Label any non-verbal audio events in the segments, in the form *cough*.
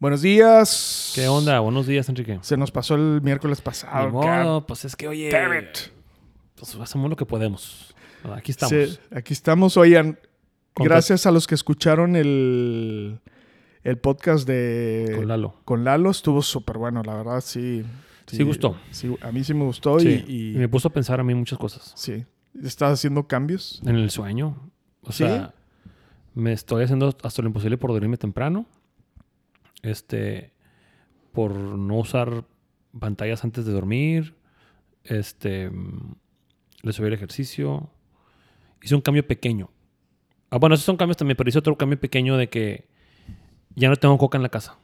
Buenos días. ¿Qué onda? Buenos días, Enrique. Se nos pasó el miércoles pasado. Ni modo, pues es que, oye, Damn it. pues hacemos lo que podemos. Aquí estamos. Sí, aquí estamos. Oigan, gracias a los que escucharon el, el podcast de Con Lalo. con Lalo. Estuvo súper bueno, la verdad, sí. Sí gustó. sí, a mí sí me gustó y, y me puso a pensar a mí muchas cosas. sí. ¿Estás haciendo cambios? En el sueño. O ¿Sí? sea, me estoy haciendo hasta lo imposible por dormirme temprano. Este, por no usar pantallas antes de dormir. Este, le subí el ejercicio. Hice un cambio pequeño. Ah, bueno, esos son cambios también, pero hice otro cambio pequeño de que ya no tengo coca en la casa.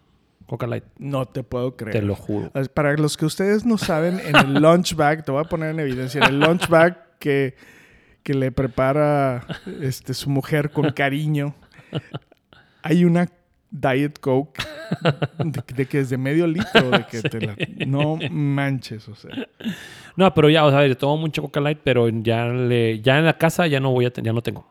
Coca Light, No te puedo creer. te lo juro. Para los que ustedes no saben, en el *laughs* lunch bag, te voy a poner en evidencia, en el lunch bag que, que le prepara este, su mujer con cariño, hay una Diet Coke de, de que es de medio litro, de que te la- no manches, o sea. No, pero ya, o sea, tomo mucho Coca Light, pero ya, le, ya en la casa ya no voy a ya no tengo.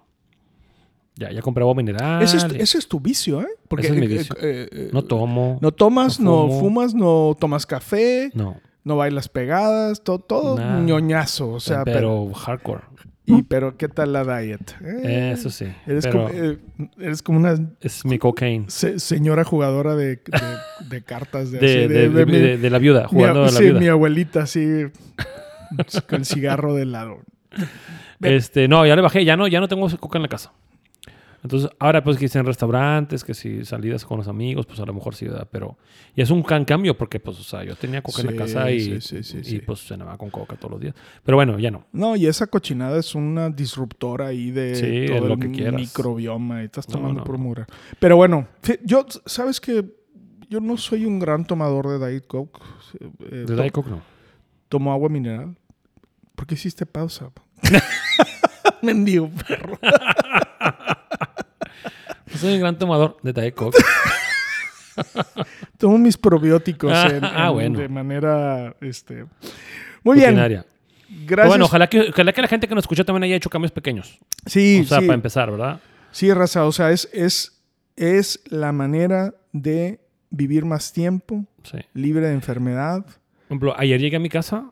Ya, ya compré agua mineral. ese, es, y- ese es tu vicio, ¿eh? Ese es mi eh, vicio. eh, eh, no tomo. no tomas, no fumas, no tomas café, No. no bailas pegadas, todo, todo Nada. ñoñazo, o sea, pero, pero, hardcore. Y, pero ¿qué tal la diet? Eh, Eso sí. Eres, como, eh, eres como una es mi cocaine. se- señora jugadora de, de- *laughs* de cartas de, De, así, de, mi- la viuda, mi- jugando a la sí, viuda. mi abuelita así con el cigarro de lado. Este, no, ya le bajé, ya no, ya no tengo coca en la casa. Entonces, ahora pues que en restaurantes, que si salidas con los amigos, pues a lo mejor sí, ¿verdad? Pero, y es un gran cambio porque, pues, o sea, yo tenía coca en Sí, la casa y, sí, sí, sí, y pues cenaba con coca todos los días. Pero bueno, ya no. No, y esa cochinada es una disruptora ahí de Sí, todo lo el que quieras. microbioma y estás tomando no, no. mugre. Pero bueno, yo, ¿sabes que Yo no soy un gran tomador de Diet Coke. Eh, De Diet Coke no. Tomo agua mineral. ¿Por qué hiciste pausa? *laughs* *laughs* Mendigo perro. *laughs* Soy un gran tomador de Diet Coke. *laughs* Tomo mis probióticos Ah, en- ah, en- bueno. de manera, este... Muy bien. Gracias. Bueno, ojalá que, ojalá que la gente que nos escucha también haya hecho cambios pequeños. Sí, o sea, sí. para empezar, ¿verdad? Sí, raza. O sea, es, es, es la manera de vivir más tiempo, Sí. libre de enfermedad. Por ejemplo, ayer llegué a mi casa.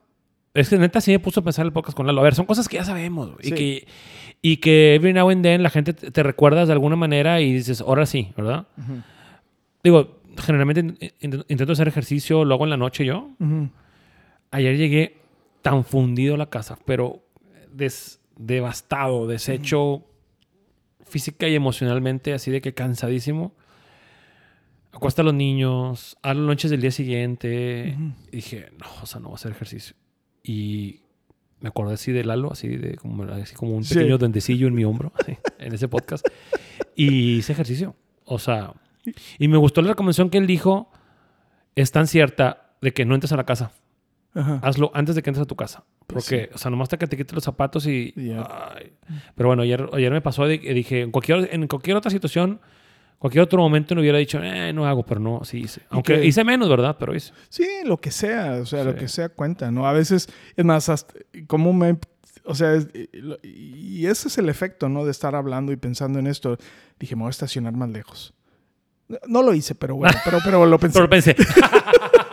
Es que neta sí me puso a pensar el podcast con Lalo. A ver, son cosas que ya sabemos. Sí. Y, que, y que every now and then la gente te, te recuerdas de alguna manera y dices, ahora sí, ¿verdad? Digo, generalmente in- in- intento hacer ejercicio, lo hago en la noche yo. Ayer llegué tan fundido a la casa, pero des- devastado, deshecho física y emocionalmente, así de que cansadísimo. Acuesta a los niños, a los noches del día siguiente. Y dije, no, o sea, no voy a hacer ejercicio. Y me acordé así de Lalo, así de como, así como un Sí. pequeño duendecillo en mi hombro, así, en ese podcast. Y hice ejercicio. O sea, y me gustó la recomendación que él dijo, es tan cierta de que no entres a la casa. Ajá. Hazlo antes de que entres a tu casa. Pues Porque, o sea, nomás hasta que te quites los zapatos y... Ay. Pero bueno, ayer, ayer me pasó que dije, en cualquier, en cualquier otra situación, cualquier otro momento no hubiera dicho, eh, no hago, pero no, sí hice. Aunque que- hice menos, ¿verdad? Pero hice. Sí, lo que sea, o sea, lo que sea cuenta, ¿no? A veces, es más, hasta, como me, o sea, es- y ese es el efecto, ¿no? De estar hablando y pensando en esto. Dije, me voy a estacionar más lejos. No- No lo hice, pero bueno, pero, pero lo *laughs* pensé. Pero pensé. *laughs*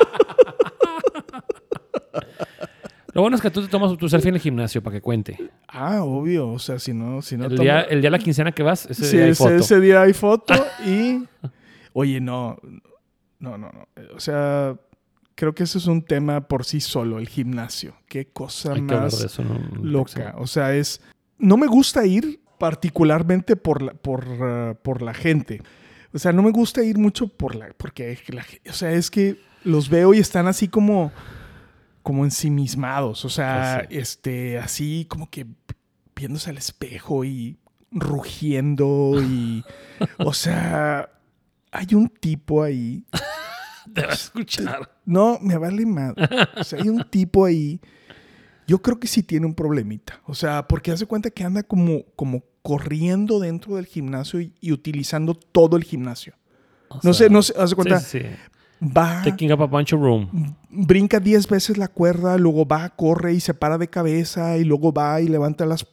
Lo bueno es que tú te tomas tu selfie en el gimnasio para que cuente. Ah, obvio, o sea, si no, si no el, día, el día de la quincena que vas, ese Sí, día hay ese, foto. ese día hay foto y... Oye, no, no, no, no. O sea, creo que eso es un tema por sí solo, el gimnasio. Qué cosa Hay más loca. O sea, es... No me gusta ir particularmente por la, por, uh, por la gente. O sea, no me gusta ir mucho por la... Porque, la, o sea, es que los veo y están así como... Como ensimismados. O sea, este, así como que viéndose al espejo y rugiendo y... *laughs* o sea... hay un tipo ahí. *laughs* Te va a escuchar. No, me vale madre. O sea, hay un tipo ahí. Yo creo que sí tiene un problemita. O sea, porque hace cuenta que anda como, como corriendo dentro del gimnasio y, y utilizando todo el gimnasio. O No sea, sé, no sé, hace cuenta. Sí, sí. Va, Taking up a bunch of room. brinca 10 veces la cuerda, luego va, corre y se para de cabeza y luego va y levanta las...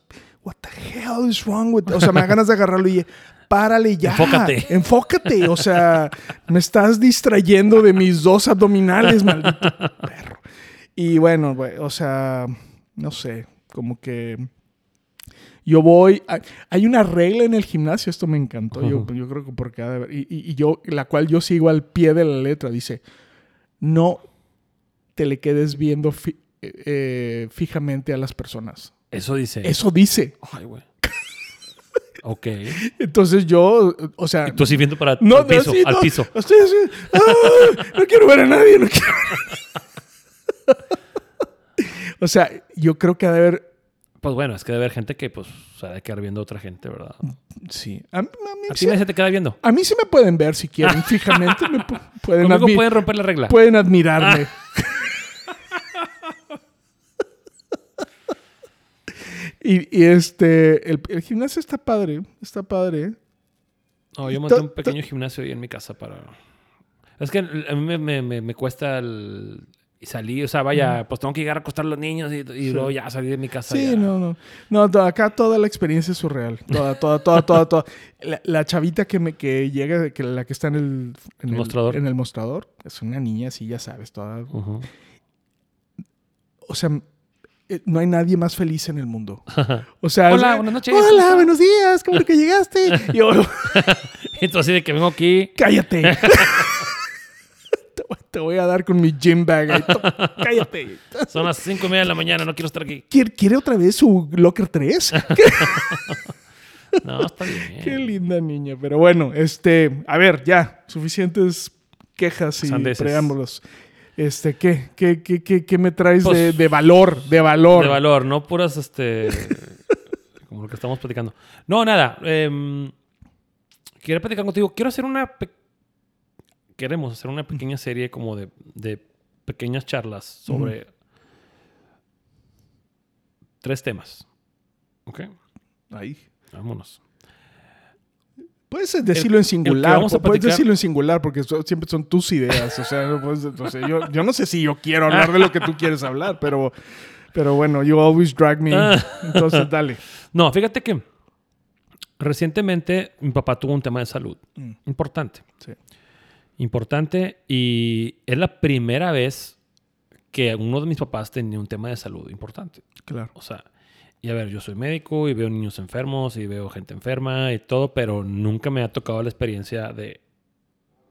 What the hell is wrong with... O sea, me da ganas de agarrarlo y párale ya. Enfócate. Enfócate. O sea, me estás distrayendo de mis dos abdominales, maldito perro. Y bueno, o sea, no sé, como que... Yo voy. hay- Hay una regla en el gimnasio, esto me encantó. Yo, creo que porque ha de haber- y, y- y yo, la cual yo sigo al pie de la letra, dice: No te le quedes viendo fi- eh, eh, fijamente a las personas. Eso dice. Eso dice. Ay, güey. *laughs* ok. Entonces yo, o sea. Tú así viendo para no, al piso, sí, al no, piso. Así. ¡ah! no quiero ver a nadie. No quiero *laughs* o sea, yo creo que ha de haber. Pues bueno, es que debe haber gente que, pues, se ha de quedar viendo a otra gente, ¿verdad? Sí. A, a mí ¿A ti sí, se te queda viendo? a mí sí me pueden ver si quieren, *laughs* fijamente. Me pu- pueden, admi- pueden romper la regla. pueden admirarme. *laughs* y, y este, el, el gimnasio está padre, está padre. No, yo monté un pequeño gimnasio ahí en mi casa para... Es que a mí me, me- me- me cuesta el... y salir, o sea, vaya, pues tengo que llegar a acostar a los niños y, y luego ya salir de mi casa. Sí, ya. no, no. No, to- acá toda la experiencia es surreal. Toda, toda, toda, toda, toda. La, la chavita que me que llega, que la que está en el, en El mostrador. En el mostrador, es una niña así, ya sabes, toda. Ujú. O sea, eh, no hay nadie más feliz en el mundo. *laughs* O sea, Hola, buenas noches, ¿cómo Hola, buenos días, ¿cómo que llegaste? *laughs* Y yo, Entonces, de que vengo aquí... *laughs* cállate. Te, voy, a dar con mi gym bag. ahí. *laughs* Cállate. Son las cinco y media de la mañana, no quiero estar aquí. ¿Quiere, quiere otra vez su Locker 3? *laughs* No, está bien. Qué linda niña. Pero bueno, este, a ver, ya, suficientes quejas y Sandeces. preámbulos. Este, ¿qué, qué, qué, qué, qué me traes Pues- de, de valor? De valor. De valor, no puras, este... como lo que estamos platicando. No, nada. Eh, quiero platicar contigo. Quiero hacer una... Queremos hacer una pequeña serie como de, de pequeñas charlas sobre tres temas. ¿Ok? Ahí. Vámonos. Puedes decirlo en el que singular. puedes platicar- decirlo en singular porque so- siempre son tus ideas. O sea, no puedes- o sea, yo, yo no sé si yo quiero hablar de lo que tú quieres hablar, pero, pero bueno, you always drag me. Ah. Entonces, dale. No, fíjate que recientemente mi papá tuvo un tema de salud Mm. importante. Sí. Importante y es la primera vez que uno de mis papás tenía un tema de salud importante. Claro. O sea, y a ver, yo soy médico y veo niños enfermos y veo gente enferma y todo, pero nunca me ha tocado la experiencia de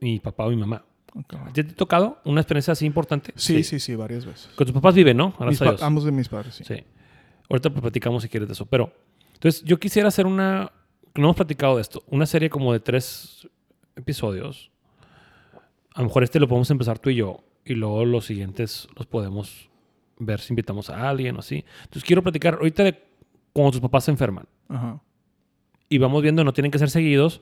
mi papá o mi mamá. Ok. ¿A ti ¿Te ha tocado una experiencia así importante? Sí, sí, sí, varias veces. Con tus papás viven, ¿no? Mis pa- ambos de mis padres, sí. Sí. Ahorita pues platicamos si quieres de eso. Pero, entonces, yo quisiera hacer una. No hemos platicado de esto. Una serie como de tres episodios. A lo mejor este lo podemos empezar tú y yo. Y luego los siguientes los podemos ver si invitamos a alguien o así. Entonces, quiero platicar ahorita de cuando tus papás se enferman. Ajá. Y vamos viendo, no tienen que ser seguidos.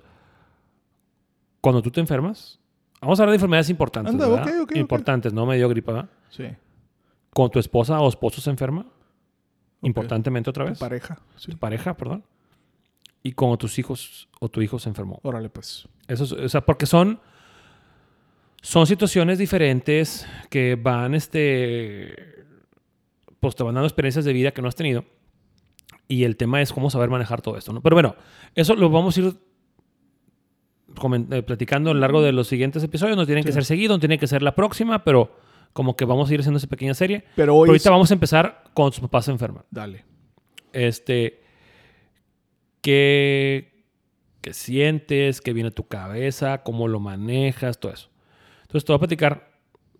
Cuando tú te enfermas. Vamos a hablar de enfermedades importantes. Anda, ¿verdad? ok, ok, ok. Importantes, no me dio gripa. ¿verdad? Sí. Cuando tu esposa o esposo se enferma. Importantemente otra Tu vez. pareja. Sí. tu pareja, perdón, y cuando tus hijos o tu hijo se enfermó. Órale, pues. Eso es- o sea, porque son, son situaciones diferentes que van, este, pues te van dando experiencias de vida que no has tenido. Y el tema es cómo saber manejar todo esto, ¿no? Pero bueno, eso lo vamos a ir eh, platicando a lo largo de los siguientes episodios. No tienen que ser seguidos, no tiene que ser la próxima, pero como que vamos a ir haciendo esa pequeña serie. Pero Pero hoy. ahorita es- vamos a empezar cuando tus papás se enferman. Dale. Este, ¿qué, qué sientes? ¿Qué viene a tu cabeza? ¿Cómo lo manejas? Todo eso. Entonces te voy a platicar,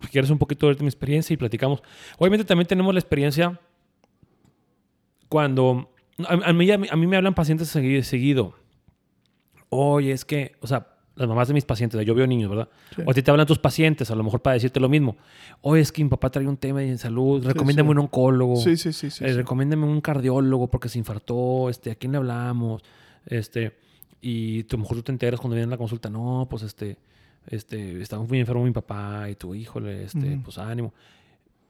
si quieres, un poquito de mi experiencia y platicamos. Obviamente también tenemos la experiencia cuando... A, a mí, a, mí, a mí me hablan pacientes segui- seguido. Oye, es que, o sea, las mamás de mis pacientes, yo veo niños, ¿verdad? Sí. O a ti te hablan tus pacientes, a lo mejor para decirte lo mismo. Oye, es que mi papá trae un tema de salud, recomiéndame sí. un oncólogo. Sí, sí, sí. sí, Eh, sí. recomiéndame un cardiólogo porque se infartó, este, ¿a quién le hablamos? Este, y a lo mejor tú te enteras cuando vienen a la consulta, no, pues este, este, está muy enfermo mi papá y tu híjole, este, Ujú. pues ánimo.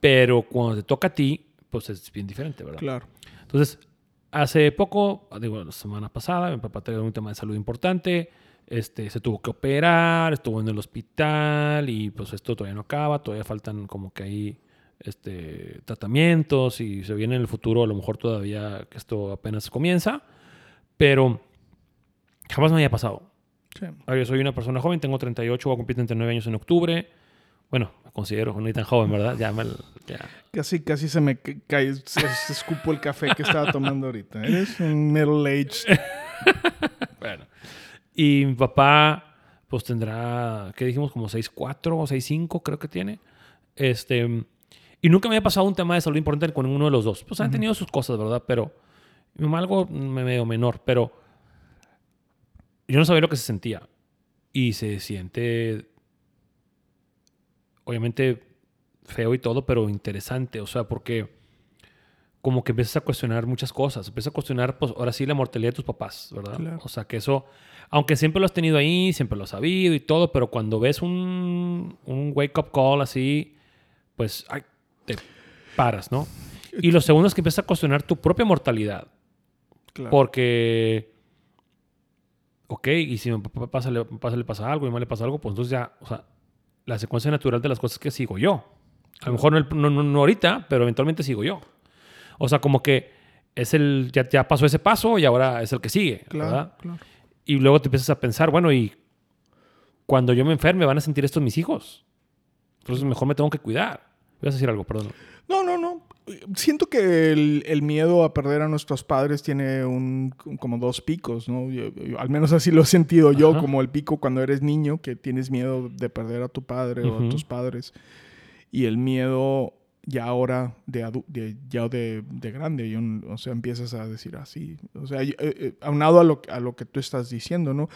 Pero cuando te toca a ti, pues es bien diferente, ¿verdad? Claro. Entonces, hace poco, digo, la semana pasada, mi papá tenía un tema de salud importante, este, se tuvo que operar, estuvo en el hospital y pues esto todavía no acaba, todavía faltan como que ahí este, tratamientos y se viene en el futuro a lo mejor todavía que esto apenas comienza, pero jamás me había pasado. Sí. Yo soy una persona joven, tengo 38, voy a cumplir 39 años en octubre. Bueno, me considero no tan joven, ¿verdad? Ya, me- ya. Casi, casi se me ca- cae, se, se escupo el café que estaba tomando ahorita. Eres un middle aged. *laughs* Bueno. Y mi papá, pues tendrá, ¿qué dijimos? Como 6'4 o 6'5 creo que tiene. Este, y nunca me había pasado un tema de salud importante con ninguno de los dos. Pues han tenido sus cosas, ¿verdad? Pero mi mamá algo me- medio menor, pero yo no sabía lo que se sentía. Y se siente, obviamente, feo y todo, pero interesante. O sea, porque como que empiezas a cuestionar muchas cosas. Empiezas a cuestionar, pues, ahora sí, la mortalidad de tus papás, ¿verdad? Claro. O sea, que eso, aunque siempre lo has tenido ahí, siempre lo has sabido y todo, pero cuando ves un, un wake-up call así, pues, ay, te paras, ¿no? Y lo segundo es que empiezas a cuestionar tu propia mortalidad. Claro. Porque, ok, y si a mi papá pasa, le, pasa, le pasa algo a mi mamá le pasa algo, pues entonces ya, o sea, la secuencia natural de las cosas es que sigo yo. A lo mejor no, no, no- no ahorita, pero eventualmente sigo yo. O sea, como que es el, ya, ya pasó ese paso y ahora es el que sigue, Claro, ¿verdad? claro. Y luego te empiezas a pensar, bueno, y cuando yo me enferme van a sentir esto mis hijos. Entonces mejor me tengo que cuidar. Voy a decir algo, perdón. No, no, no. Siento que el, el miedo a perder a nuestros padres tiene un, como dos picos, ¿no? Yo- yo- al menos así lo he sentido yo, como el pico cuando eres niño, que tienes miedo de perder a tu padre o a tus padres. Y el miedo ya ahora, de, de- ya de, de grande, y un- o sea, empiezas a decir así. O sea, eh, eh, aunado a lo, a lo que tú estás diciendo, ¿no?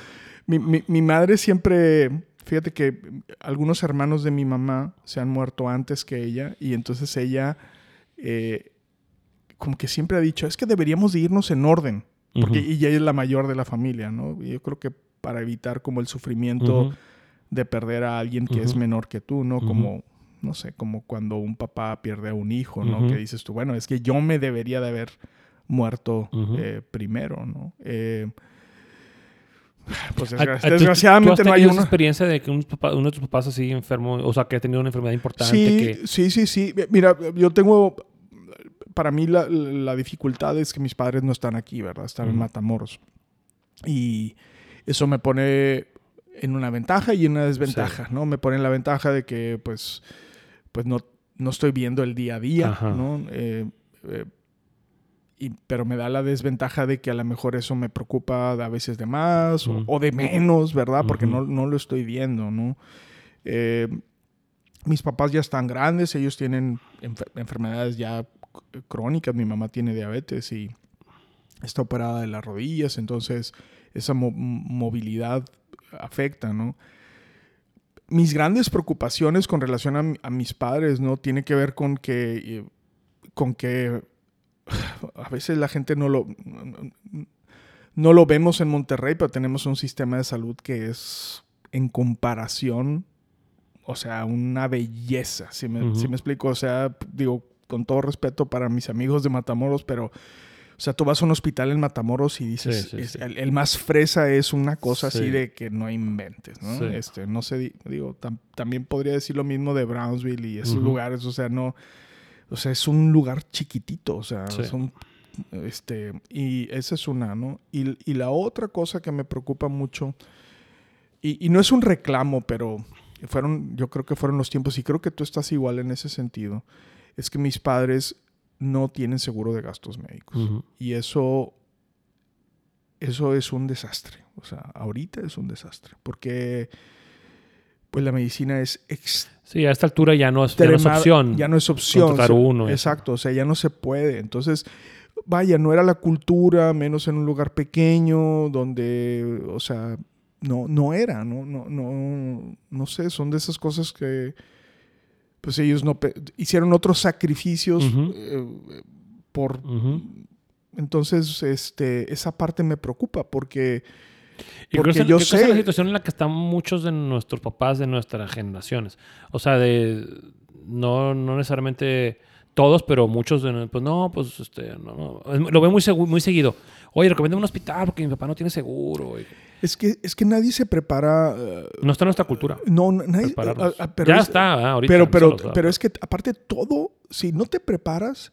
Mi, mi- mi madre siempre, fíjate que algunos hermanos de mi mamá se han muerto antes que ella y entonces ella eh, como que siempre ha dicho, es que deberíamos de irnos en orden, porque ella es la mayor de la familia, ¿no? Yo creo que para evitar como el sufrimiento de perder a alguien que es menor que tú, ¿no? Como, no sé, como cuando un papá pierde a un hijo, ¿no? Que dices tú, bueno, es que yo me debería de haber muerto eh, primero, ¿no? Eh, pues ¿A- desgra- a- tú- tú desgraciadamente no hay una... experiencia de que un papá- uno de tus papás así enfermo, o sea, que ha tenido una enfermedad importante Sí, que... sí, sí, sí. Mira, yo tengo... Para mí la, la dificultad es que mis padres no están aquí, ¿verdad? Están en Ujú. Matamoros. Y eso me pone en una ventaja y en una desventaja, ¿no? Me pone en la ventaja de que, pues, pues no, no estoy viendo el día a día, Ajá. ¿no? Eh, eh, y- pero me da la desventaja de que a lo mejor eso me preocupa a veces de más o- de menos, ¿verdad? Porque no, no lo estoy viendo, ¿no? Eh, mis papás ya están grandes, ellos tienen enfer- enfermedades ya crónicas, mi mamá tiene diabetes y está operada de las rodillas, entonces esa mo- movilidad afecta, ¿no? Mis grandes preocupaciones con relación a, a mis padres, ¿no? Tiene que ver con que, eh, con que *sighs* a veces la gente no lo, no lo vemos en Monterrey, pero tenemos un sistema de salud que es en comparación, o sea, una belleza, si me, Ujú. si me explico, o sea, digo, con todo respeto para mis amigos de Matamoros, pero, o sea, tú vas a un hospital en Matamoros y dices, Sí, sí, es- sí. El, el más fresa es una cosa así Sí. de que no inventes, ¿no? Este, no sé, di- digo, tam- también podría decir lo mismo de Brownsville y esos Ujú. lugares, o sea, no, o sea, es un lugar chiquitito, o sea, Sí. son, este, y esa es una, ¿no? Y, y la otra cosa que me preocupa mucho, y, y no es un reclamo, pero fueron, yo creo que fueron los tiempos, y creo que tú estás igual en ese sentido, es que mis padres no tienen seguro de gastos médicos. Y eso, eso es un desastre. O sea, ahorita es un desastre. Porque pues la medicina es Sí, a esta altura ya no es, ya no es extrema- opción. Ya no es opción. contratar uno. Exacto, o sea, ya no se puede. Entonces, vaya, no era la cultura, menos en un lugar pequeño, donde, o sea, no, no era, no, no, no, no sé, son de esas cosas que, pues ellos no, hicieron otros sacrificios eh, por, entonces, este, esa parte me preocupa porque Y Porque creo que, yo creo que esa es la sé- situación en la que están muchos de nuestros papás de nuestras generaciones. O sea, de no, no necesariamente todos, pero muchos de pues no, pues este, no, no. Lo veo muy, muy seguido. Oye, recomiendo un hospital porque mi papá no tiene seguro. Es que, es que nadie se prepara. eh, No está en nuestra cultura. no, nadie. Ah, ah, pero ya es- está, ah, ahorita. Pero, pero, solo, pero es que aparte todo, si no te preparas,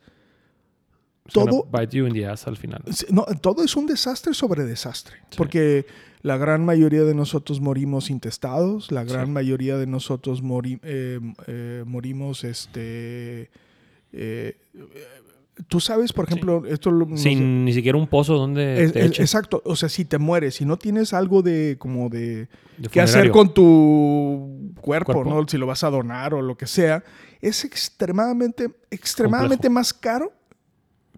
todo- Bite you in the ass al final. No, todo es un desastre sobre desastre. Sí. Porque la gran mayoría de nosotros morimos intestados, la gran Sí. mayoría de nosotros mori- eh, eh, morimos, este... eh, tú sabes, por Sí. ejemplo, esto lo- no sé, Sin ni siquiera un pozo donde es- te es- echen exacto, o sea, si te mueres, si no tienes algo de como de de qué hacer con tu cuerpo, Cuerpo. ¿no? Si lo vas a donar o lo que sea, es extremadamente, extremadamente más caro.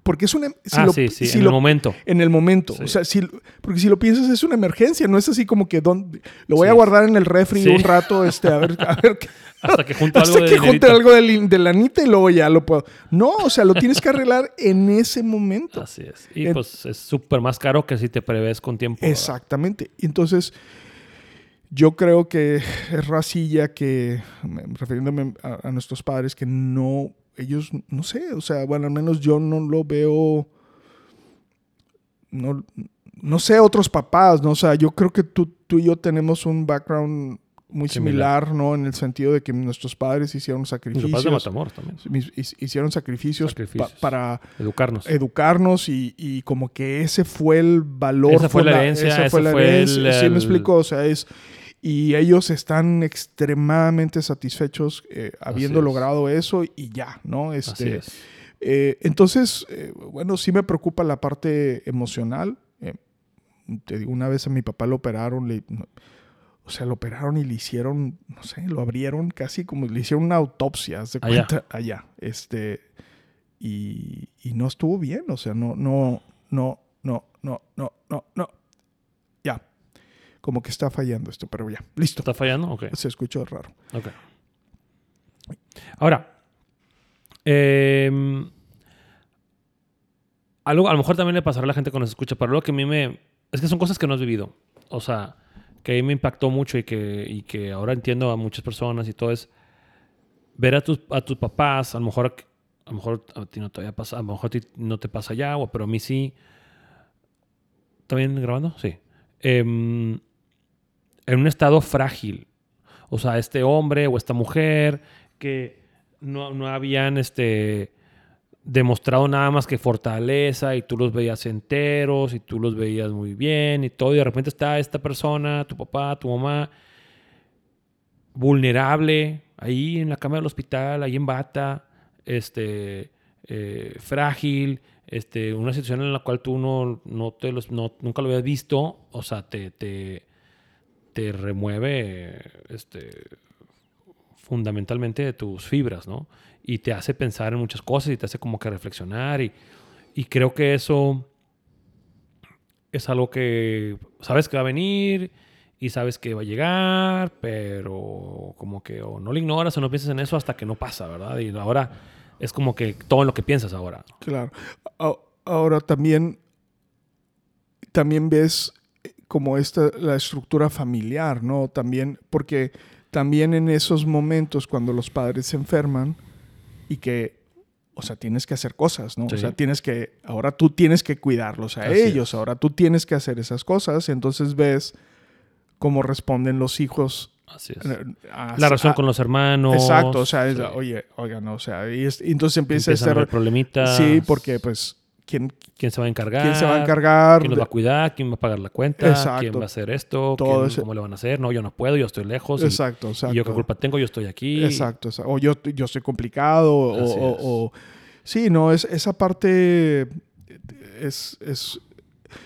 Porque es una... si ah, lo- sí, sí, si en lo- el momento. en el momento. Sí. O sea, si, porque si lo piensas es una emergencia, no es así como que don- lo voy Sí. a guardar en el refri Sí. un rato, este, a ver, a ver qué- *laughs* Hasta que junto *laughs* algo hasta de que junte algo de, de lanita y luego ya lo puedo. No, o sea, lo tienes que arreglar en ese momento. *laughs* Así es. Y En- pues es súper más caro que si te prevés con tiempo. Exactamente. Y Entonces, yo creo que es racilla que, me- refiriéndome a, a nuestros padres, que no, ellos, no sé, o sea, bueno, al menos yo no lo veo, no, no sé otros papás, ¿no? O sea, yo creo que tú, tú y yo tenemos un background muy Similar. similar, ¿no? En el sentido de que nuestros padres hicieron Mis papás de sacrificios. Matamoros también. mis- hic- hicieron sacrificios, pa- Sacrificios. para Educarnos. educarnos y, y como que ese fue el valor. Esa fue la herencia, esa fue la fue el- herencia. Sí, me explico. O sea, es. Y ellos están extremadamente satisfechos eh, habiendo es. logrado eso y ya, ¿no? Así Este, es. eh, entonces, eh, bueno, sí me preocupa la parte emocional. Te digo, una vez a mi papá lo operaron, le- o sea, lo operaron y le hicieron, no sé, lo abrieron casi como le hicieron una autopsia, haz de Allá. cuenta, allá. Este, y, y no estuvo bien, o sea, no, no, no, no, no, no, no, no. Como que está fallando esto, pero ya, listo. ¿Está fallando? Ok. Se escuchó raro. ok. Ahora, em, algo a lo mejor también le pasará a la gente cuando se escucha, pero algo que a mí me... Es que son cosas que no has vivido. O sea, que a mí me impactó mucho y que, y que ahora entiendo a muchas personas y todo es ver a tus, a tus papás, a lo mejor a lo mejor a ti no te vaya a lo mejor a ti no te pasa ya, pero a mí sí. ¿Está bien grabando? Sí. Em, en un estado frágil. O sea, este hombre o esta mujer que no, no habían este, demostrado nada más que fortaleza y tú los veías enteros y tú los veías muy bien y todo. Y de repente está esta persona, tu papá, tu mamá, vulnerable, ahí en la cama del hospital, ahí en bata, este, eh, frágil, este, una situación en la cual tú no, no te los, no- nunca lo habías visto, o sea, te, te, te remueve este, fundamentalmente de tus fibras, ¿no? Y te hace pensar en muchas cosas y te hace como que reflexionar y, y creo que eso es algo que sabes que va a venir y sabes que va a llegar, pero como que o no lo ignoras o no piensas en eso hasta que no pasa, ¿verdad? Y ahora es como que todo en lo que piensas ahora. Claro. Ahora también, también ves como esta, la estructura familiar, ¿no? También, porque también en esos momentos cuando los padres se enferman y que, o sea, tienes que hacer cosas, ¿no? Sí. O sea, tienes que, ahora tú tienes que cuidarlos a Así ellos, es. ahora tú tienes que hacer esas cosas, entonces ves cómo responden los hijos. Así es. eh, a- La a- con los hermanos. Exacto, o sea, es, sí. oye, oigan, o sea, y, es- y entonces empieza Empiezan a ser... problemitas. Sí, porque pues, ¿quién, ¿Quién se va a encargar? quién se va a encargar? ¿Quién los va a cuidar? ¿Quién va a pagar la cuenta? Exacto. ¿Quién va a hacer esto? Todo ¿Quién- ¿Cómo le van a hacer? No, yo no puedo, yo estoy lejos. y- Exacto, exacto. Y, yo qué culpa tengo, yo estoy aquí. Exacto, exacto. O yo, yo estoy complicado, o, o- o- Sí, no, es, esa parte es, es...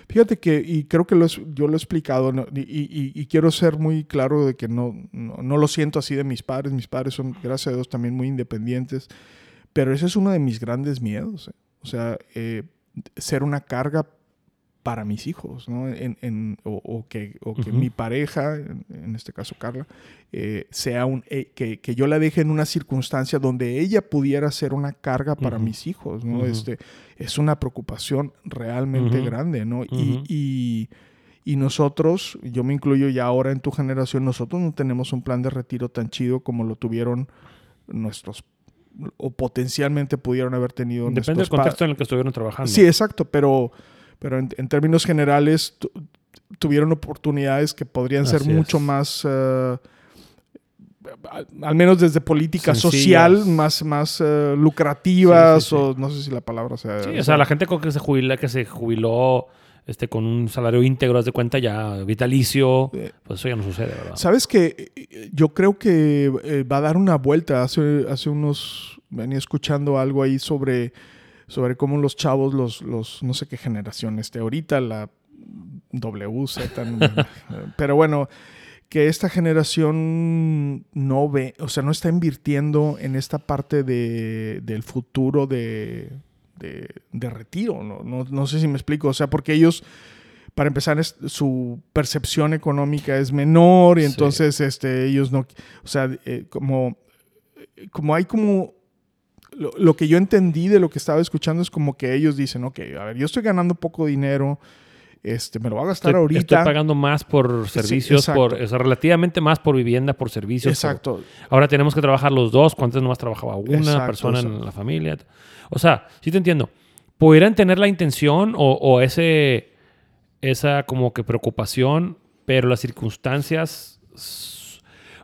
Fíjate que, y creo que lo es- yo lo he explicado, ¿no? y, y- y quiero ser muy claro de que no, no, no lo siento así de mis padres. Mis padres son, gracias a Dios, también muy independientes. Pero ese es uno de mis grandes miedos. eh. O sea, eh, ser una carga para mis hijos, ¿no? En, en- o, o que, o que mi pareja, en, en este caso Carla, eh, sea un, eh, que, que yo la deje en una circunstancia donde ella pudiera ser una carga para mis hijos, ¿no? Este, es una preocupación realmente grande, ¿no? Y, y, Y nosotros, yo me incluyo ya ahora en tu generación, nosotros no tenemos un plan de retiro tan chido como lo tuvieron nuestros o potencialmente pudieron haber tenido Depende del contexto en el que estuvieron trabajando. Sí, exacto, pero, pero en, en términos generales tu- tuvieron oportunidades que podrían ser es. mucho más, eh, al, menos desde política Sencillas. social, más, más eh, lucrativas Sí, sí, sí. o no sé si la palabra sea... Sí, o sea, la gente con que se jubila, que se jubiló este, con un salario íntegro, haz de cuenta ya vitalicio, pues eso ya no sucede, ¿verdad? ¿Sabes que Yo creo que eh, va a dar una vuelta. Hace, hace unos... Venía escuchando algo ahí sobre, sobre cómo los chavos, los, los... No sé qué generación este. Ahorita la WZ. *laughs* pero bueno, que esta generación no ve... O sea, no está invirtiendo en esta parte de, del futuro de, de, de retiro. ¿no? No, no sé si me explico. O sea, porque ellos para empezar, es- su percepción económica es menor y Sí. entonces este, ellos no, o sea, eh, como, como hay como, lo, lo que yo entendí de lo que estaba escuchando es como que ellos dicen, ok, a ver, yo estoy ganando poco dinero, este, me lo voy a gastar Estoy, ahorita. estoy pagando más por servicios, por, o sea, relativamente más por vivienda, por servicios. por- Exacto. ahora tenemos que trabajar los dos, cuando antes nomás trabajaba una Exacto, persona exacto. en la familia. O sea, sí te entiendo. Pudieran tener la intención o, o ese, esa como que preocupación, pero las circunstancias,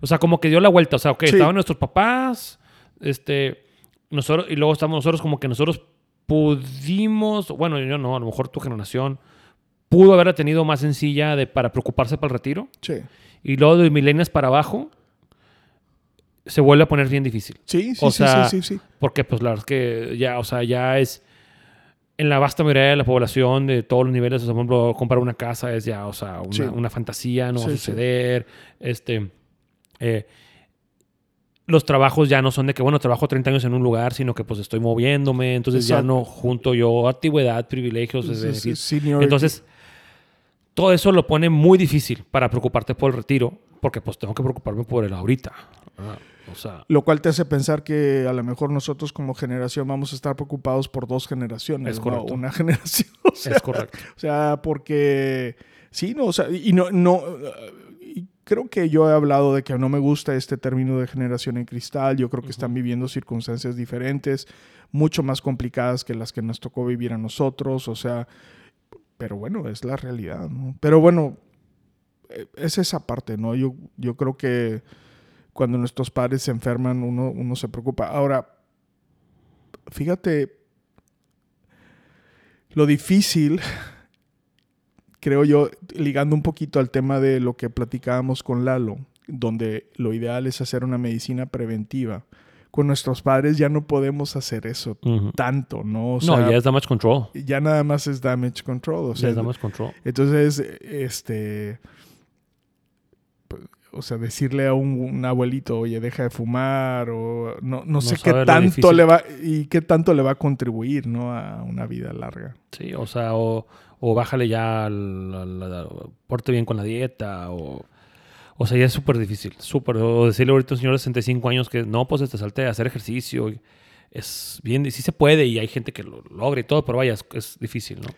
o sea, como que dio la vuelta. O sea, ok, Sí. estaban nuestros papás, este, nosotros, y luego estamos nosotros como que nosotros pudimos, bueno, yo no, a lo mejor tu generación pudo haberla tenido más sencilla de, para preocuparse para el retiro. Sí. Y luego de milenios para abajo se vuelve a poner bien difícil. Sí, sí, O sí, sea, sí, sí, sí. Porque pues la verdad es que ya, o sea, ya es en la vasta mayoría de la población de todos los niveles, o sea, por ejemplo, comprar una casa es ya, o sea, una, Sí. una fantasía, no va a Sí, sí. suceder. Este, eh, los trabajos ya no son de que, bueno, trabajo 30 años en un lugar, sino que pues estoy moviéndome, entonces ya no junto yo antigüedad, privilegios, es Sí, sí, decir, entonces, todo eso lo pone muy difícil para preocuparte por el retiro, porque pues tengo que preocuparme por el ahorita. ¿verdad? O sea, Lo cual te hace pensar que a lo mejor nosotros como generación vamos a estar preocupados por dos generaciones, Es no correcto. una *laughs* generación. O sea, es correcto. O sea, porque sí, no, o sea, y no, no, y creo que yo he hablado de que no me gusta este término de generación en cristal. Yo creo que están viviendo circunstancias diferentes, mucho más complicadas que las que nos tocó vivir a nosotros. O sea, pero bueno, es la realidad, ¿no? Pero bueno, eh, es esa parte, ¿no? Yo, yo creo que cuando nuestros padres se enferman, uno, uno se preocupa. Ahora, fíjate lo difícil, *laughs* creo yo, ligando un poquito al tema de lo que platicábamos con Lalo, donde lo ideal es hacer una medicina preventiva. Con nuestros padres ya no podemos hacer eso tanto, ¿no? O no, ya es damage control. ya nada más es damage control. O ya sea, es damage control. entonces, este. pues, O sea, decirle a un, un abuelito, oye, deja de fumar, o no, no, sé qué tanto le va y qué tanto le va a contribuir, ¿no? A una vida larga. Sí, o sea, o, o bájale ya, al, al- al- porte bien con la dieta, o... O sea, ya es súper difícil, súper. O decirle ahorita a un señor de 65 años que no, pues te salte a hacer ejercicio. Es bien, sí se puede y hay gente que lo logra y todo, pero vaya, es, es difícil, ¿no?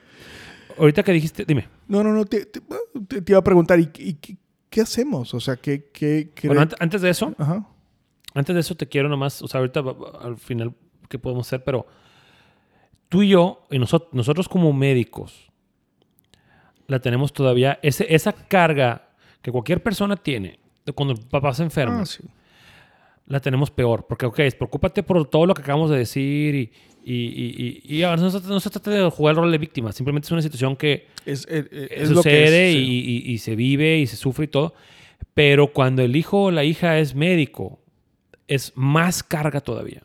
Ahorita que dijiste, dime. No, no, no, te, te- te- te iba a preguntar, ¿y, y qué, qué hacemos? O sea, ¿qué... qué, qué- Bueno, ant- antes de eso, Ajá. antes de eso te quiero nomás, o sea, ahorita al final, ¿qué podemos hacer? Pero tú y yo, y nosotros, nosotros como médicos, la tenemos todavía, ese, esa carga que cualquier persona tiene cuando el papá se enferma, Ah, sí. la tenemos peor. Porque, ok, preocúpate por todo lo que acabamos de decir y, y, y, y- ahora no, se, no se trata de jugar el rol de víctima, simplemente es una situación que Es, eh, eh, es lo sucede que es, y, sí. y- y se vive y se sufre y todo. Pero cuando el hijo o la hija es médico, es más carga todavía.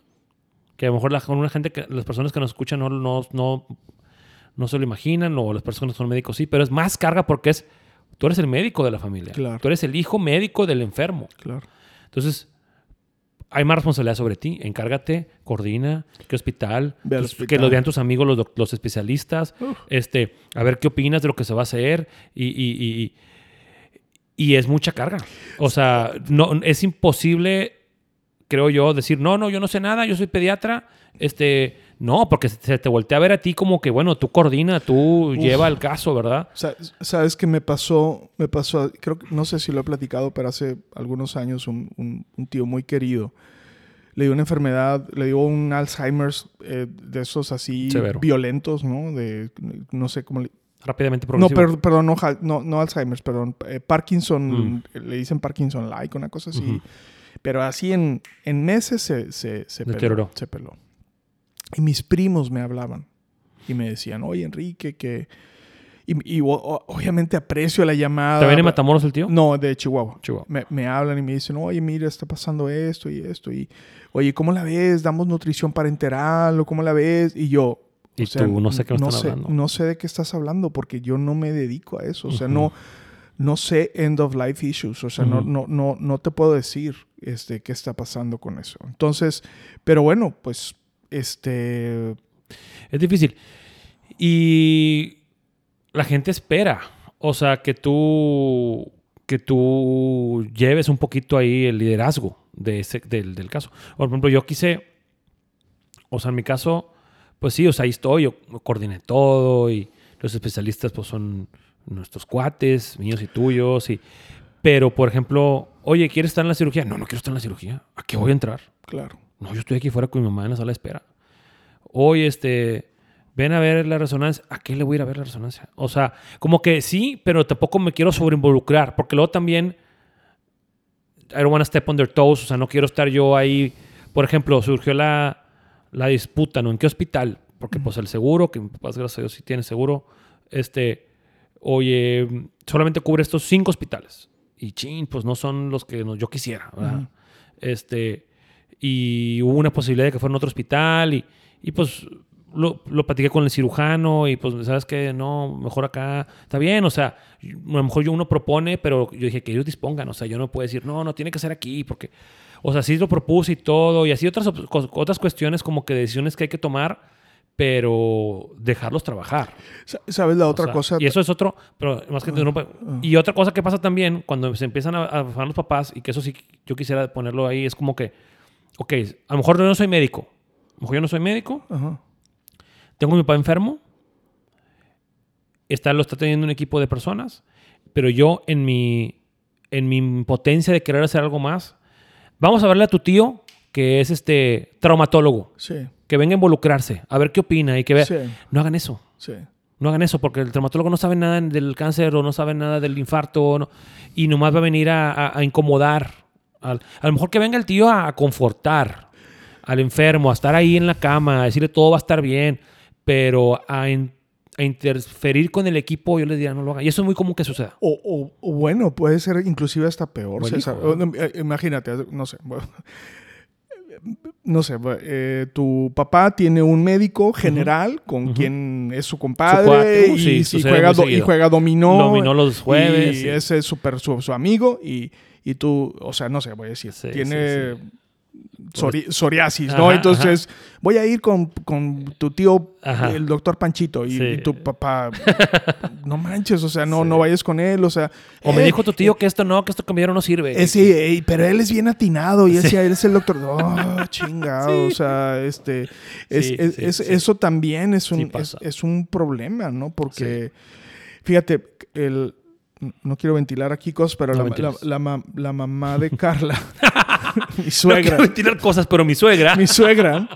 Que a lo mejor la, una gente que, las personas que nos escuchan no, no, no, no se lo imaginan, o las personas que son médicos sí, pero es más carga porque es, tú eres el médico de la familia. Claro. Tú eres el hijo médico del enfermo. Claro. Entonces, hay más responsabilidad sobre ti. Encárgate, coordina, qué hospital, tus- que lo vean tus amigos, los, los especialistas, este, a ver qué opinas de lo que se va a hacer y, y- y- y es mucha carga. O sea, no, es imposible, creo yo, decir, no, no, yo no sé nada, yo soy pediatra, este, No, porque se te voltea a ver a ti como que, bueno, tú coordina, tú lleva el caso, ¿verdad? Sa- Sabes que me pasó, me pasó, creo que, no sé si lo he platicado, pero hace algunos años un, un- un tío muy querido le dio una enfermedad, le dio un Alzheimer's eh, de esos así Severo. violentos, ¿no? De, no sé cómo le... Rápidamente No, progresivo. per- perdón, no, no, no Alzheimer's, perdón. eh, Parkinson, Mm. le dicen Parkinson-like, una cosa así. Pero así en, en meses se, se, se peló, se peló. Y mis primos me hablaban y me decían, oye, Enrique, que... Y, y o- obviamente aprecio la llamada. ¿Te viene Matamoros el tío? No, de Chihuahua. Chihuahua. Me, me hablan y me dicen, oye, mira, está pasando esto y esto. Y, oye, ¿cómo la ves? ¿Damos nutrición parenteral o cómo la ves? Y yo... Y o sea, tú, no sé qué me no están sé, hablando. No sé de qué estás hablando porque yo no me dedico a eso. O sea, Ujú. no, no sé end of life issues. O sea, no, Ujú. no, no, no te puedo decir este, qué está pasando con eso. Entonces, pero bueno, pues, este... Es difícil. Y la gente espera. O sea, que tú, que tú lleves un poquito ahí el liderazgo de ese, del, caso. Por ejemplo, yo quise, o sea, en mi caso, pues sí, o sea, ahí estoy, yo coordiné todo y los especialistas pues son nuestros cuates, míos y tuyos. Y, pero, por ejemplo, oye, ¿quieres estar en la cirugía? No, no quiero estar en la cirugía. ¿A qué voy a entrar? Claro. No, yo estoy aquí fuera con mi mamá en la sala de espera. Oye, este, ven a ver la resonancia. ¿A qué le voy a ir a ver la resonancia? O sea, como que sí, pero tampoco me quiero sobreinvolucrar, porque luego también I don't want to step on their toes, o sea, no quiero estar yo ahí. Por ejemplo, surgió la, la disputa, ¿no? ¿En qué hospital? Porque pues el seguro, que mi papá, gracias a Dios, sí tiene seguro, este, oye, solamente cubre estos cinco hospitales. Y chin, pues no son los que yo quisiera, ¿verdad? Ujú. Este, y hubo una posibilidad de que fuera en otro hospital y, y pues lo, lo platiqué con el cirujano y pues, ¿sabes qué? No, mejor acá. Está bien, o sea, a lo mejor yo uno propone, pero yo dije que ellos dispongan, o sea, yo no puedo decir, no, no tiene que ser aquí, porque, o sea, sí lo propuse y todo, y así otras, otras cuestiones como que decisiones que hay que tomar, pero dejarlos trabajar. Sa- ¿Sabes la O otra sea, cosa? Y eso es otro, pero más que te interrumpa. Y otra cosa que pasa también cuando se empiezan a, a formar los papás, y que eso sí yo quisiera ponerlo ahí, es como que, ok, a lo mejor yo no soy médico. A lo mejor yo no soy médico, tengo a mi papá enfermo, está, lo está teniendo un equipo de personas, pero yo en mi, en mi impotencia de querer hacer algo más, vamos a verle a tu tío, que es este traumatólogo, Sí, que venga a involucrarse, a ver qué opina y que vea. sí, No hagan eso. sí. No hagan eso porque el traumatólogo no sabe nada del cáncer o no sabe nada del infarto no- y nomás va a venir a, a- a incomodar. Al- a lo mejor que venga el tío a, a confortar al enfermo, a estar ahí en la cama, a decirle todo va a estar bien, pero a, in- a interferir con el equipo yo les diría no lo hagan. Y eso es muy común que suceda. O, o- o bueno, puede ser inclusive hasta peor. César. hijo, no, eh, Imagínate, no sé. *laughs* bueno, No sé, eh, tu papá tiene un médico general con quien es su compadre cuate, uh, y, sí, y juega, do- y juega dominó. Dominó los jueves, Y sí. ese es super, su, su amigo y, y tú, o sea, no sé, voy a decir, Sí, tiene sí, psori- psoriasis, ¿no? Ajá, Entonces, voy a ir con, con tu tío, Ajá. el doctor Panchito, y, Sí. y tu papá, *laughs* no manches, o sea, no, Sí. no vayas con él, o sea... O me eh, dijo tu tío que esto no, que esto cambiaron no sirve. eh, sí, eh, pero él es bien atinado y decía, él es el doctor. *laughs* Oh, chingado. O sea, este. Es, Sí, es- sí, es- sí. Eso también es un, Sí es, un problema, ¿no? Porque, fíjate, el, no quiero ventilar aquí cosas, pero No la, ventiles. la- la ma- la mamá de Carla, *laughs* *laughs* mi No suegra, quiero ventilar cosas, pero mi suegra. mi suegra,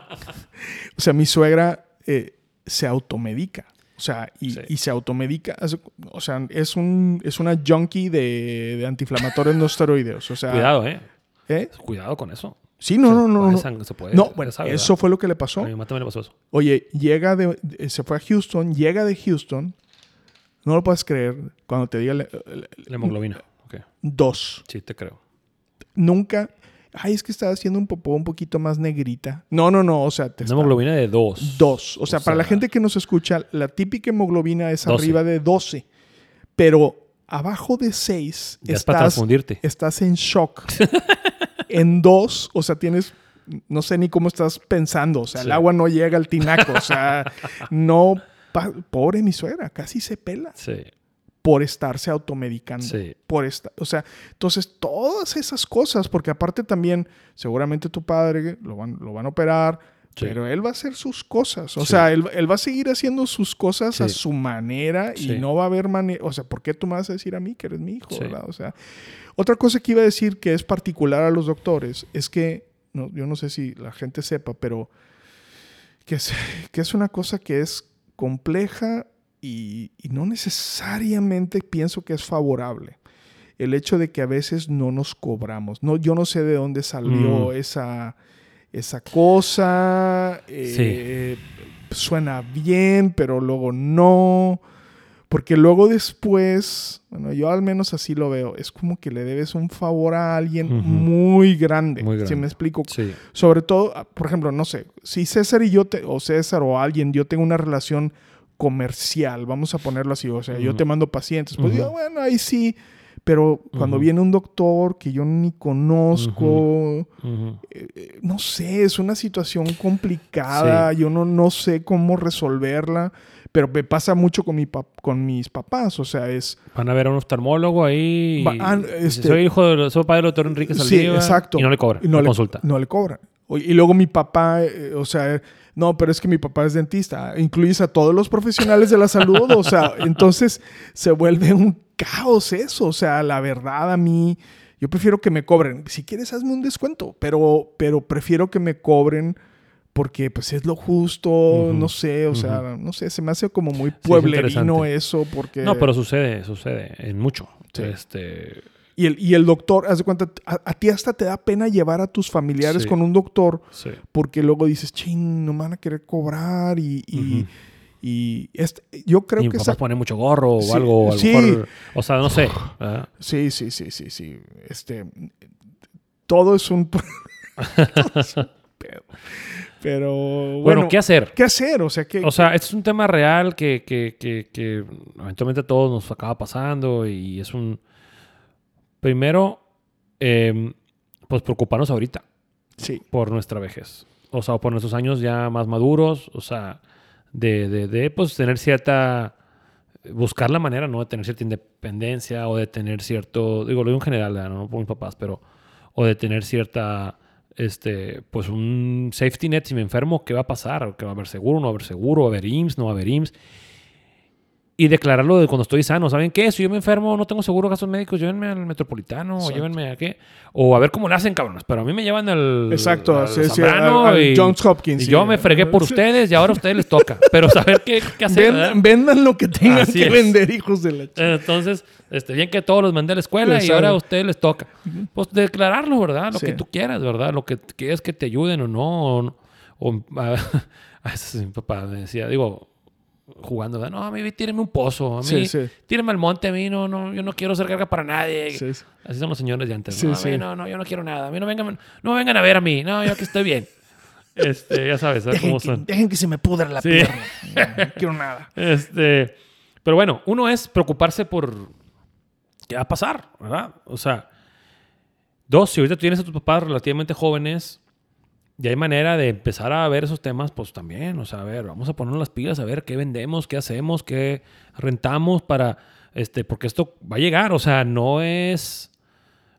*laughs* o sea, mi suegra eh, se automedica. O sea, y, Sí. y se automedica. O sea, es, un, es una junkie de, de antiinflamatorios no esteroideos. O sea, Cuidado, eh. ¿eh? Cuidado con eso. Sí, no, Se no, no. puede no. sang- se puede- No, bueno, eso fue lo que le A pasó. mi mamá le pasó eso. Oye, llega de, se fue a Houston, llega de Houston. No lo puedes creer cuando te diga le- le- La hemoglobina. Ok. dos. Sí, te creo. Nunca. Ay, es que estaba haciendo un popó un poquito más negrita. No, no, no. O sea, te Una hemoglobina de dos. dos. O sea, O para la gente que nos escucha, la típica hemoglobina es 12. arriba de 12. Pero abajo de 6 Ya es para estás, transfundirte. estás en shock. *laughs* en 2, o sea, tienes. No sé ni cómo estás pensando. O sea, el agua no llega al tinaco. O sea, no. Pobre mi suegra, casi se pela Sí, por estarse automedicando. sí. Por esta, o sea, entonces todas esas cosas, porque aparte también, seguramente tu padre lo van, lo van a operar, Sí. Pero él va a hacer sus cosas. O Sí. sea, él, él va a seguir haciendo sus cosas a su manera y no va a haber manera. O sea, ¿por qué tú me vas a decir a mí que eres mi hijo? ¿verdad? O sea, otra cosa que iba a decir que es particular a los doctores es que, no, yo no sé si la gente sepa, pero que es, *laughs* que es una cosa que es compleja y, y no necesariamente pienso que es favorable. El hecho de que a veces no nos cobramos. No, yo no sé de dónde salió Mm. esa, esa cosa. eh, Suena bien, pero luego no. Porque luego después, bueno, yo al menos así lo veo, es como que le debes un favor a alguien muy grande. Muy Si me explico? Sí. Sobre todo, ah, por ejemplo, no sé, si César y yo, te- o César o alguien, yo tengo una relación comercial, vamos a ponerlo así, o sea, yo te mando pacientes, pues Ujú. yo, bueno, ahí sí, pero cuando viene un doctor que yo ni conozco, eh, eh, no sé, es una situación complicada, yo no, no sé cómo resolverla, pero me pasa mucho con, mi con mis papás, o sea, es... Van a ver a un oftalmólogo ahí. Va- ah, este- soy hijo de, soy padre del doctor Enrique Sí, Saldívar. exacto. Y no le cobra Y no le- consulta. No le cobran. Y luego mi papá, eh, o sea, no, pero es que mi papá es dentista. Incluyes a todos los profesionales de la salud, o sea, *laughs* entonces se vuelve un caos eso. O sea, la verdad a mí, yo prefiero que me cobren. Si quieres, hazme un descuento, pero, pero prefiero que me cobren porque pues es lo justo, no sé, o sea, no sé, se me hace como muy pueblerino eso porque... No, pero sucede, sucede en mucho. Sí. Este, Y el, y el doctor, haz de cuenta, a, a ti hasta te da pena llevar a tus familiares Sí. con un doctor sí. porque luego dices, ching, no me van a querer cobrar y, y, y este, yo creo y que mi esa... papá pone mucho gorro o Sí, algo. A lo sí. mejor, o sea, no sé. ¿verdad? Sí, sí, sí, sí, sí. Este, todo es un... *laughs* todo es un pedo. Pero bueno, Bueno, ¿qué hacer? ¿qué hacer? O sea, que... O sea, este es un tema real que, que, que, que eventualmente a todos nos acaba pasando y es un... Primero, eh, pues preocuparnos ahorita sí, por nuestra vejez. O sea, por nuestros años ya más maduros, o sea, de, de, de, pues tener cierta... Buscar la manera, ¿no? De tener cierta independencia o de tener cierto... Digo, lo digo en general, no por mis papás, pero... O de tener cierta... Este, pues un safety net si me enfermo, ¿qué va a pasar? ¿Que va a haber seguro? ¿No va a haber seguro? ¿Va a haber IMSS? ¿No va a haber IMSS? Y declararlo de cuando estoy sano. ¿Saben qué? Si yo me enfermo, no tengo seguro de gastos médicos, llévenme al metropolitano o llévenme a qué. O a ver cómo le hacen, cabrones. Pero a mí me llevan al. exacto. al sí, sí, Zambrano al- al y, Johns Hopkins. y sí. yo me fregué por ustedes y ahora a ustedes les toca. *laughs* Pero saber qué, qué hacer. Vendan, lo que tengan Así que es. vender, hijos de la ch- Entonces, este, bien que todos los mandé a la escuela y ahora a ustedes les toca. Pues declararlo, ¿verdad? Lo que tú quieras, ¿verdad? Lo que quieres que te ayuden o no. O, o- *laughs* a, a mi papá me decía, digo, jugando, ¿verdad? no, a mí tíreme un pozo, a mí Sí, sí. tíreme al monte, a mí no, no, yo no quiero ser carga para nadie. Sí, sí. Así son los señores de antes. No, a mí no, no, yo no quiero nada. A mí no vengan, no vengan a ver a mí. No, yo aquí estoy bien. *laughs* Este, ya sabes, ¿sabes Dejen cómo que, son? dejen que se me pudra la pierna. No, no quiero nada. *laughs* Este, pero bueno, uno es preocuparse por qué va a pasar, ¿verdad? O sea, dos, si ahorita tú tienes a tus papás relativamente jóvenes, y hay manera de empezar a ver esos temas, pues también, o sea, a ver, vamos a ponernos las pilas, a ver qué vendemos, qué hacemos, qué rentamos para, este, porque esto va a llegar, o sea, no es,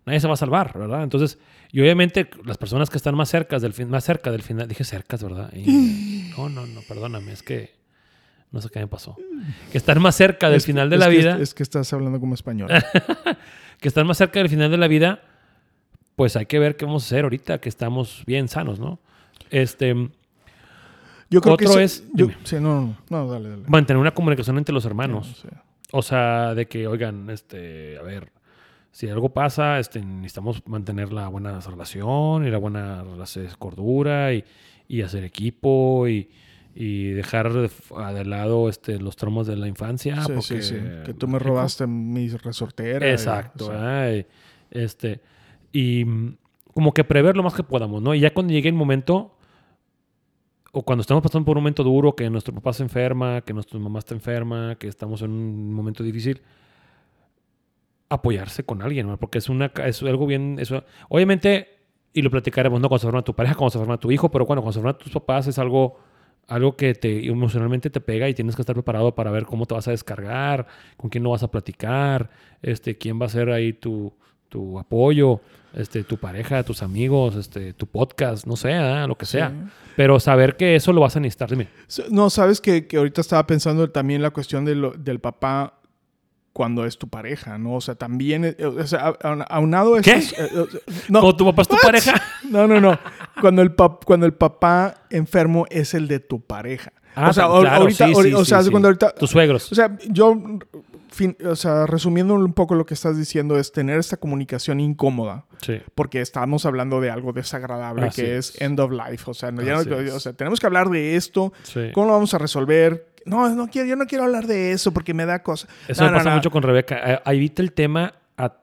nadie se va a salvar, ¿verdad? Entonces, y obviamente las personas que están más cerca del, fin, más cerca del final, dije cercas, ¿verdad? Y- *gasps* no, no, no, perdóname, es que no sé qué me pasó. Que están más cerca del Es final de la que- vida, Es que estás hablando como español. *laughs* que están más cerca del final de la vida, pues hay que ver qué vamos a hacer ahorita que estamos bien sanos, ¿no? Este, Yo creo que ese- es- yo- sí, no, no, no, dale, dale. mantener una comunicación entre los hermanos. Sí. O sea, de que, oigan, este, a ver, si algo pasa, este, necesitamos mantener la buena relación y la buena cordura y, y hacer equipo y, y dejar de, de lado este, los traumas de la infancia. Sí, porque, sí, sí. Que tú me robaste mi resortera. y- Exacto. o sea, ¿verdad? Y, este, y mm, como que prever lo más que podamos, ¿no? Y ya cuando llegue el momento, o cuando estamos pasando por un momento duro, que nuestro papá se enferma, que nuestra mamá está enferma, que estamos en un momento difícil, apoyarse con alguien, ¿no? Porque es, una, es algo bien... Eso, obviamente, y lo platicaremos, ¿no? Cuando se enferma tu pareja, cuando se enferma tu hijo, pero bueno, cuando se enferman tus papás es algo algo que te emocionalmente te pega y tienes que estar preparado para ver cómo te vas a descargar, con quién no vas a platicar, este, quién va a ser ahí tu, tu apoyo, este, tu pareja, tus amigos, este, tu podcast, no sé, ¿ah? lo que sea. Sí. Pero saber que eso lo vas a necesitar. Dime. No, sabes que, que ahorita estaba pensando también la cuestión de lo- del papá cuando es tu pareja, ¿no? O sea, también, eh, o sea, aunado a ¿Qué? eh, no, Cuando tu papá es tu What? pareja. *laughs* no, no, no. Cuando el, pap- cuando el papá enfermo es el de tu pareja. Ah, o sea, claro, ahorita, sí, sí, o sea, sí, ahorita, Tus suegros. o sea, yo, fin- o sea, resumiendo un poco lo que estás diciendo, es tener esta comunicación incómoda. sí. Porque estamos hablando de algo desagradable Así que es. es end of life. O sea, no, ya no- Así es. o sea, tenemos que hablar de esto. Sí. ¿Cómo lo vamos a resolver? No, no quiero, yo no quiero hablar de eso porque me da cosa. Eso No, me no, pasa mucho con Rebeca. Eh, Evita el tema. A-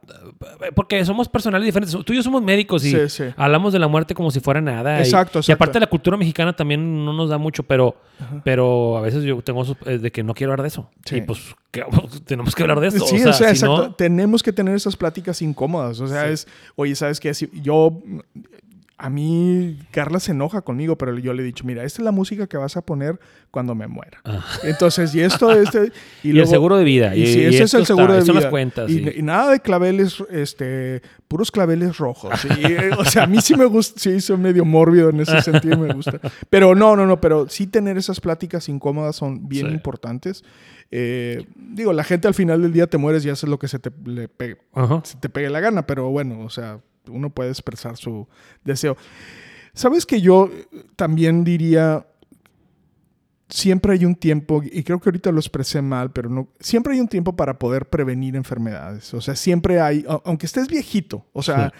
porque somos personales diferentes. Tú y yo somos médicos y Sí, sí. hablamos de la muerte como si fuera nada. y- Exacto, Y, exacto. aparte la cultura mexicana también no nos da mucho, pero, pero a veces yo tengo eh, de que no quiero hablar de eso. Sí. Y pues *laughs* tenemos que hablar de eso. Sí, o sea, si exacto. no- Tenemos que tener esas pláticas incómodas. O sea, es, oye, ¿sabes qué? Si yo, a mí, Carla se enoja conmigo, pero yo le he dicho, mira, esta es la música que vas a poner cuando me muera. Ah. Entonces, y esto, este, *laughs* Y, el seguro de vida. Y, Y, ese es el está- seguro de vida. las cuentas. y, sí. y nada de claveles, este, puros claveles rojos. Eh, o sea, a mí sí me gusta, sí, soy medio mórbido en ese sentido, me gusta. Pero no, no, no, pero sí tener esas pláticas incómodas son bien Sí. importantes. Eh, digo, la gente al final del día te mueres y haces lo que se te, le pegue, se te pegue la gana, pero bueno, o sea, uno puede expresar su deseo. Sabes que yo eh, también diría, siempre hay un tiempo, y creo que ahorita lo expresé mal, pero no, siempre hay un tiempo para poder prevenir enfermedades. O sea, siempre hay, aunque estés viejito, o sea,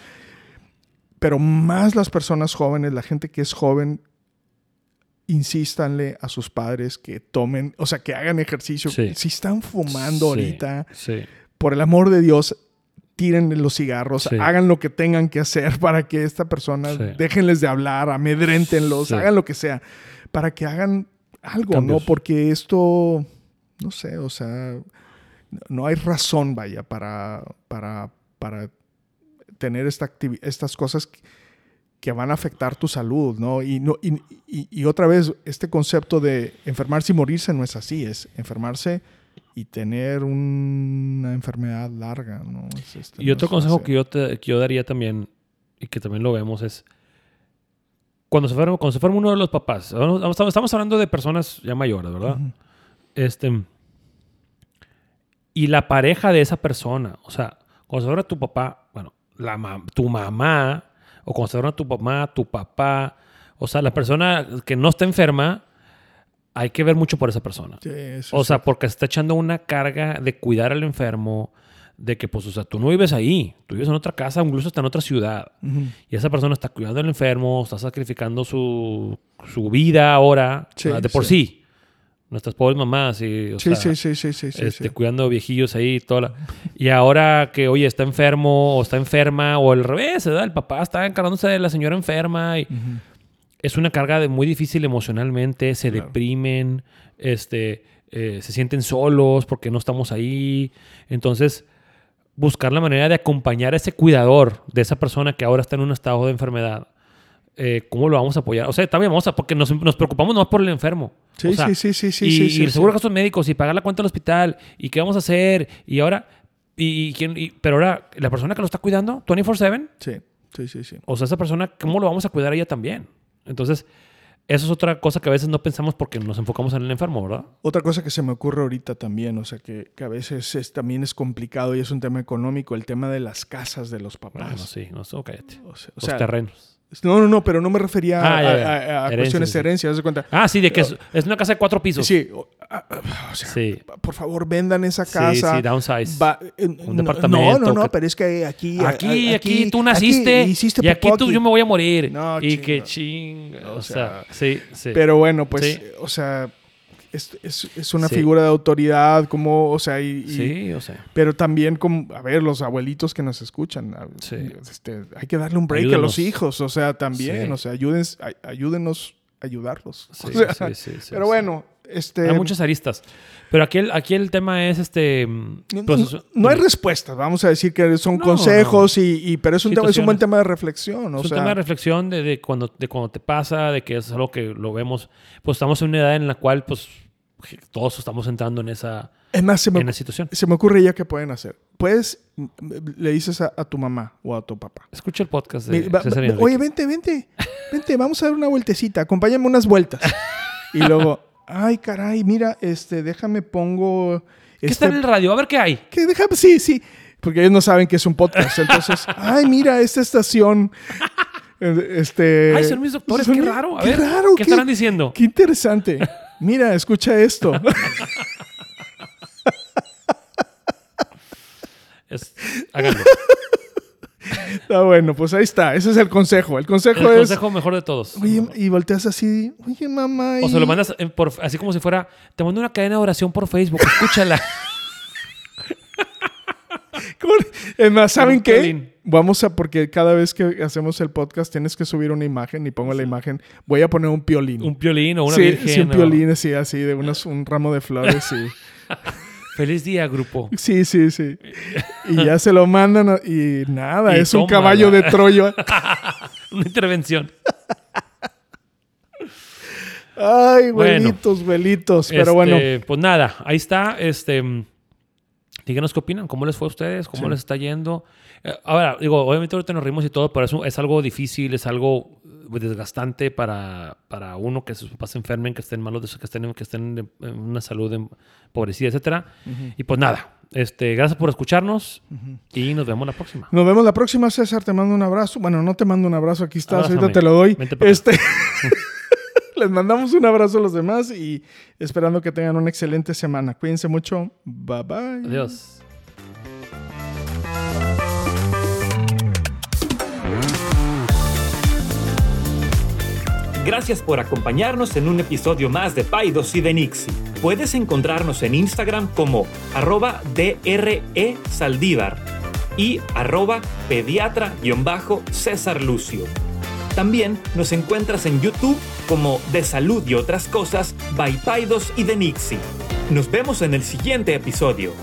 pero más las personas jóvenes, la gente que es joven, insístanle a sus padres que tomen, o sea, que hagan ejercicio. Sí. Si están fumando Sí, ahorita, por el amor de Dios, tiren los cigarros, Sí. hagan lo que tengan que hacer *laughs* para que esta persona, Sí. déjenles de hablar, amedréntenlos, Sí. hagan lo que sea, para que hagan algo, Cambios. ¿no? Porque esto, no sé, o sea, no hay razón, vaya, para, para, para tener esta estas cosas que, que van a afectar tu salud, ¿no? Y, no y, y- y otra vez, este concepto de enfermarse y morirse no es así, es enfermarse y tener una enfermedad larga, ¿no? Es este, Y no otro consejo fácil. que yo, te- que yo daría también, y que también lo vemos, es cuando se fueron, cuando se uno de los papás, estamos, hablando de personas ya mayores, ¿verdad? Este. Y la pareja de esa persona, o sea, cuando se fuera tu papá, bueno, la ma- tu mamá, o cuando se fuera tu mamá, tu papá, o sea, la persona que no está enferma, hay que ver mucho por esa persona. Sí, eso O sea, porque se está echando una carga de cuidar al enfermo, de que, pues, o sea, tú no vives ahí, tú vives en otra casa, incluso está en otra ciudad. Ujú. Y esa persona está cuidando al enfermo, está sacrificando su, su vida ahora, Sí, de por sí. Nuestras pobres mamás, y, o Sí, sea, sí, sí, sí, sí, sí, este, sí. cuidando viejillos ahí y toda la- Y ahora que, oye, está enfermo o está enferma, o al revés, ¿verdad? El papá está encargándose de la señora enferma y Ujú. Es una carga de muy difícil emocionalmente, se Claro. deprimen, este, eh, se sienten solos porque no estamos ahí. Entonces, buscar la manera de acompañar a ese cuidador de esa persona que ahora está en un estado de enfermedad. eh, ¿Cómo lo vamos a apoyar? O sea, también vamos a, porque nos, nos preocupamos más por el enfermo. Sí, O sea, sí, sí, sí, sí, y, sí, y el seguro de gastos médicos y pagar la cuenta del hospital y qué vamos a hacer y ahora y, y- pero ahora la persona que lo está cuidando 24/7 Sí, sí, sí, sí. o sea esa persona cómo lo vamos a cuidar a ella también entonces eso es otra cosa que a veces no pensamos porque nos enfocamos en el enfermo verdad Otra cosa que se me ocurre ahorita también, o sea, que, que a veces es- también es complicado y es un tema económico, el tema de las casas de los papás. bueno sí no sé, cállate. O sea, o los sea, terrenos no, no, no, pero no me refería Ah, a, ya, ya. a- a Herencias, cuestiones sí. de herencia, de cuenta. ah sí de que es, es una casa de cuatro pisos Sí, o, a- a- o sea, Sí. por favor, vendan esa sí casa. sí downsize Va- eh, Un no, departamento No, no, no, que- pero es que aquí. aquí, aquí, tú naciste aquí hiciste y aquí tú yo me voy a morir No, y que chinga. ching o, O sea, sea, sí sí Pero bueno, pues, Sí. o sea, es, es- es una Sí. figura de autoridad, como, o sea, y, y- sí o sea pero también como, a ver, los abuelitos que nos escuchan, Sí. este, hay que darle un break a Ayúdenos. los hijos, o sea, también, o sea, ayúdenos a ayudarlos. O sea, pero bueno, este... Hay muchas aristas. Pero aquí el, aquí el tema es este. No, pues, no- no hay respuestas, vamos a decir que son No, consejos Y, y- pero es un, tema, es un buen tema de reflexión. O es un sea, tema de reflexión de, de cuando, de cuando te pasa, de que es algo que lo vemos. Pues estamos en una edad en la cual, pues, todos estamos entrando en esa, Es más, se me, en la situación. se me ocurre ya que pueden hacer. Puedes, le dices a, a tu mamá o a tu papá. Escucha el podcast de va- César. Oye, vente, vente, vente, vamos a dar una vueltecita, acompáñame unas vueltas. *laughs* Y luego, ay, caray, mira, este, déjame pongo... ¿Qué está este- en el radio? A ver qué hay. que déjame, sí, sí, porque ellos no saben que es un podcast. Entonces, *laughs* ay, mira, esta estación... Este, Ay, son mis doctores, son- qué raro. A qué ver, raro, ¿qué estarán diciendo? Qué interesante. Mira, escucha esto. *laughs* Es- háganlo. *laughs* Está *laughs* bueno, pues ahí está. Ese es el consejo. El consejo El es. consejo mejor de todos. Oye, y volteas así. Oye, mamá. O se lo mandas en- por, así como si fuera, te mando una cadena de oración por Facebook, escúchala. *laughs* Es más, ¿saben qué? Vamos a, porque cada vez que hacemos el podcast tienes que subir una imagen y pongo la imagen. Voy a poner un piolín. un piolín o una sí, virgen. sí, un o- piolín así, así, de unos, un ramo de flores y. *laughs* Feliz día, grupo. Sí, sí, sí. Y ya se lo mandan a- y nada, Y es un caballo de Troya. *laughs* Una intervención. Ay, Bueno. güelitos, güelitos. Pero Este, bueno, Pues nada, ahí está. Este, díganos qué opinan, cómo les fue a ustedes, cómo Sí. les está yendo. Eh, ahora, digo, obviamente ahorita nos rimos y todo, pero es, un- es algo difícil, es algo eh, desgastante para, para uno que sus papás se enfermen, que estén malos, eso, que estén, que estén en una salud empobrecida, etcétera. Y pues nada, este, gracias por escucharnos y nos vemos la próxima. Nos vemos la próxima, César. Te mando un abrazo. Bueno, no te mando un abrazo, aquí estás. Abrázame. Ahorita te lo doy. Este, *laughs* les mandamos un abrazo a los demás y esperando que tengan una excelente semana. Cuídense mucho. Bye bye. Adiós. Gracias por acompañarnos en un episodio más de Paidos y de Nixie. Puedes encontrarnos en Instagram como arroba DRE Saldívar y arroba pediatra-césar Lucio. También nos encuentras en YouTube como De Salud y otras cosas by Paidos y de Nixie. Nos vemos en el siguiente episodio.